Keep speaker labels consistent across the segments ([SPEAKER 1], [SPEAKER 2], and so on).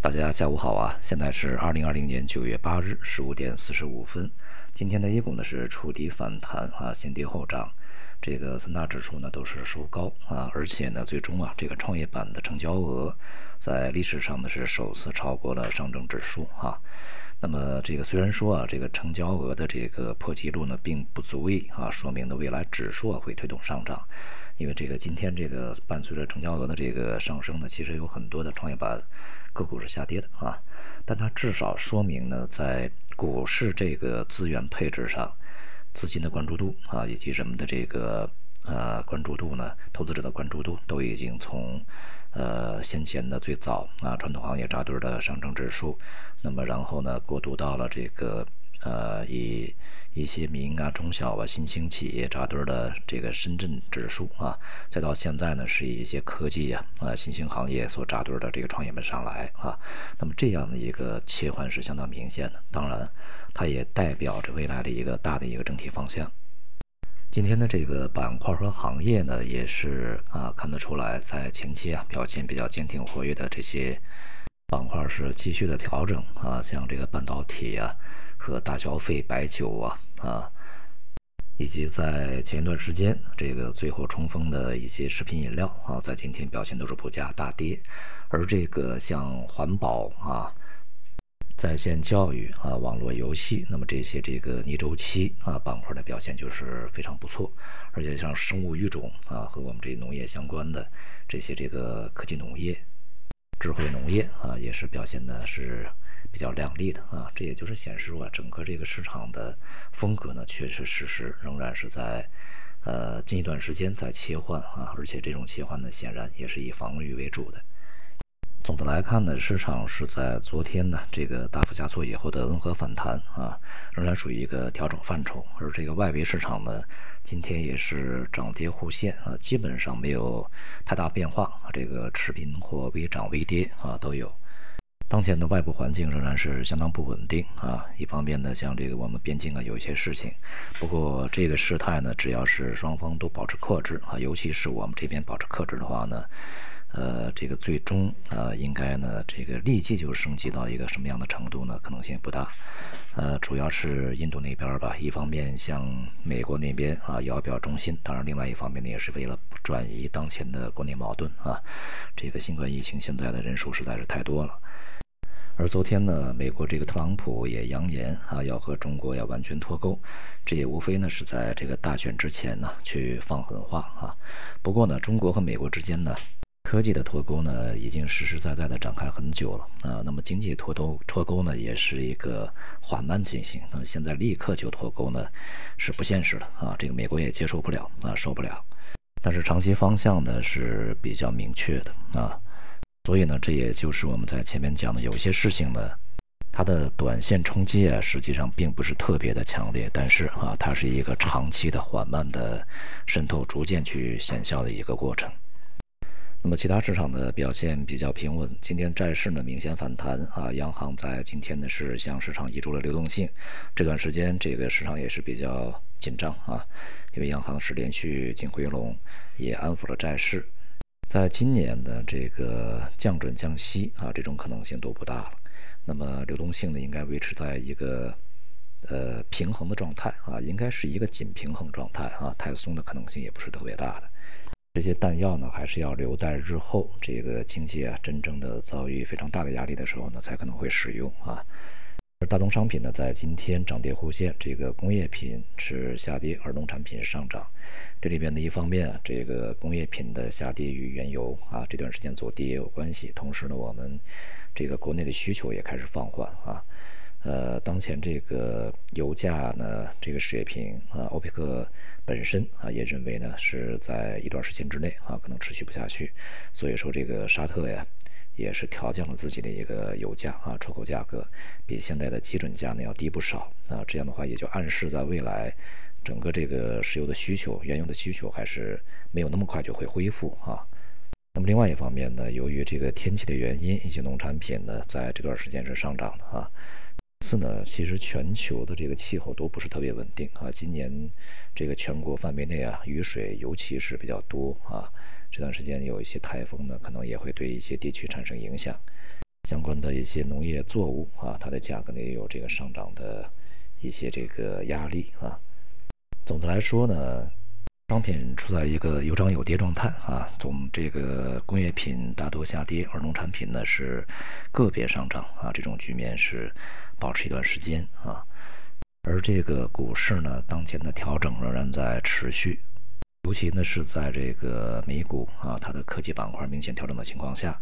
[SPEAKER 1] 大家下午好啊！现在是二零二零年九月八日十五点四十五分。今天的 A 股呢是触底反弹啊，先跌后涨。这个三大指数呢都是收高啊，而且呢最终啊这个创业板的成交额在历史上呢是首次超过了上证指数啊。那么这个虽然说啊这个成交额的这个破纪录呢并不足以啊说明呢未来指数啊会推动上涨，因为这个今天这个伴随着成交额的这个上升呢，其实有很多的创业板个股是下跌的啊，但它至少说明呢在股市这个资源配置上。资金的关注度啊，以及人们的这个呃关注度呢，投资者的关注度都已经从呃先前的最早啊传统行业扎堆的上证指数，那么然后呢过渡到了这个呃以一些民营啊中小啊新兴企业扎堆的这个深圳指数啊，再到现在呢是以一些科技呀啊新兴行业所扎堆的这个创业板上来啊，那么这样的一个切换是相当明显的，当然。它也代表着未来的一个大的一个整体方向。今天的这个板块和行业呢，也是啊看得出来，在前期啊表现比较坚挺活跃的这些板块是继续的调整啊，像这个半导体啊和大消费、白酒啊啊，以及在前一段时间这个最后冲锋的一些食品饮料啊，在今天表现都是不佳大跌，而这个像环保啊。在线教育啊，网络游戏，那么这些这个逆周期啊板块的表现就是非常不错，而且像生物育种啊和我们这农业相关的这些这个科技农业、智慧农业啊，也是表现的是比较亮丽的啊。这也就是显示啊，整个这个市场的风格呢，确实实实仍然是在呃近一段时间在切换啊，而且这种切换呢，显然也是以防御为主的。来看呢，市场是在昨天呢这个大幅下挫以后的温和反弹啊，仍然属于一个调整范畴。而这个外围市场呢，今天也是涨跌互现啊，基本上没有太大变化，这个持平或微涨微跌啊都有。当前的外部环境仍然是相当不稳定啊，一方面呢，像这个我们边境啊有一些事情，不过这个事态呢，只要是双方都保持克制啊，尤其是我们这边保持克制的话呢。呃，这个最终呃，应该呢，这个立即就升级到一个什么样的程度呢？可能性不大。呃，主要是印度那边吧，一方面向美国那边啊摇表忠心，当然另外一方面呢，也是为了转移当前的国内矛盾啊。这个新冠疫情现在的人数实在是太多了。而昨天呢，美国这个特朗普也扬言啊，要和中国要完全脱钩，这也无非呢是在这个大选之前呢去放狠话啊。不过呢，中国和美国之间呢。科技的脱钩呢，已经实实在在的展开很久了啊。那么经济脱钩脱钩呢，也是一个缓慢进行。那么现在立刻就脱钩呢，是不现实的啊。这个美国也接受不了啊，受不了。但是长期方向呢是比较明确的啊。所以呢，这也就是我们在前面讲的，有些事情呢，它的短线冲击啊，实际上并不是特别的强烈，但是啊，它是一个长期的缓慢的渗透，逐渐去显效的一个过程。那么其他市场的表现比较平稳，今天债市呢明显反弹啊，央行在今天呢是向市场移出了流动性，这段时间这个市场也是比较紧张啊，因为央行是连续净回笼，也安抚了债市，在今年的这个降准降息啊，这种可能性都不大了，那么流动性呢应该维持在一个呃平衡的状态啊，应该是一个紧平衡状态啊，太松的可能性也不是特别大的。这些弹药呢，还是要留待日后这个经济啊真正的遭遇非常大的压力的时候呢，才可能会使用啊。而大宗商品呢，在今天涨跌互现，这个工业品是下跌，而农产品上涨。这里边的一方面，这个工业品的下跌与原油啊这段时间走跌也有关系。同时呢，我们这个国内的需求也开始放缓啊。呃，当前这个油价呢，这个水平啊，欧佩克本身啊也认为呢是在一段时间之内啊可能持续不下去，所以说这个沙特呀也是调降了自己的一个油价啊出口价格，比现在的基准价呢要低不少啊，这样的话也就暗示在未来整个这个石油的需求、原油的需求还是没有那么快就会恢复啊。那么另外一方面呢，由于这个天气的原因，一些农产品呢在这段时间是上涨的啊。次呢，其实全球的这个气候都不是特别稳定啊。今年这个全国范围内啊，雨水尤其是比较多啊。这段时间有一些台风呢，可能也会对一些地区产生影响。相关的一些农业作物啊，它的价格呢也有这个上涨的一些这个压力啊。总的来说呢。商品处在一个有涨有跌状态啊，总这个工业品大多下跌，而农产品呢是个别上涨啊，这种局面是保持一段时间啊。而这个股市呢，当前的调整仍然在持续，尤其呢是在这个美股啊，它的科技板块明显调整的情况下，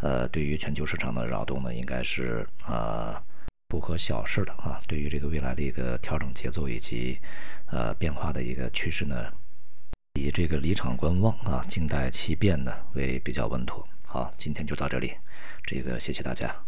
[SPEAKER 1] 呃，对于全球市场的扰动呢，应该是啊不可小视的啊。对于这个未来的一个调整节奏以及呃变化的一个趋势呢。以这个离场观望啊，静待其变呢为比较稳妥。好，今天就到这里，这个谢谢大家。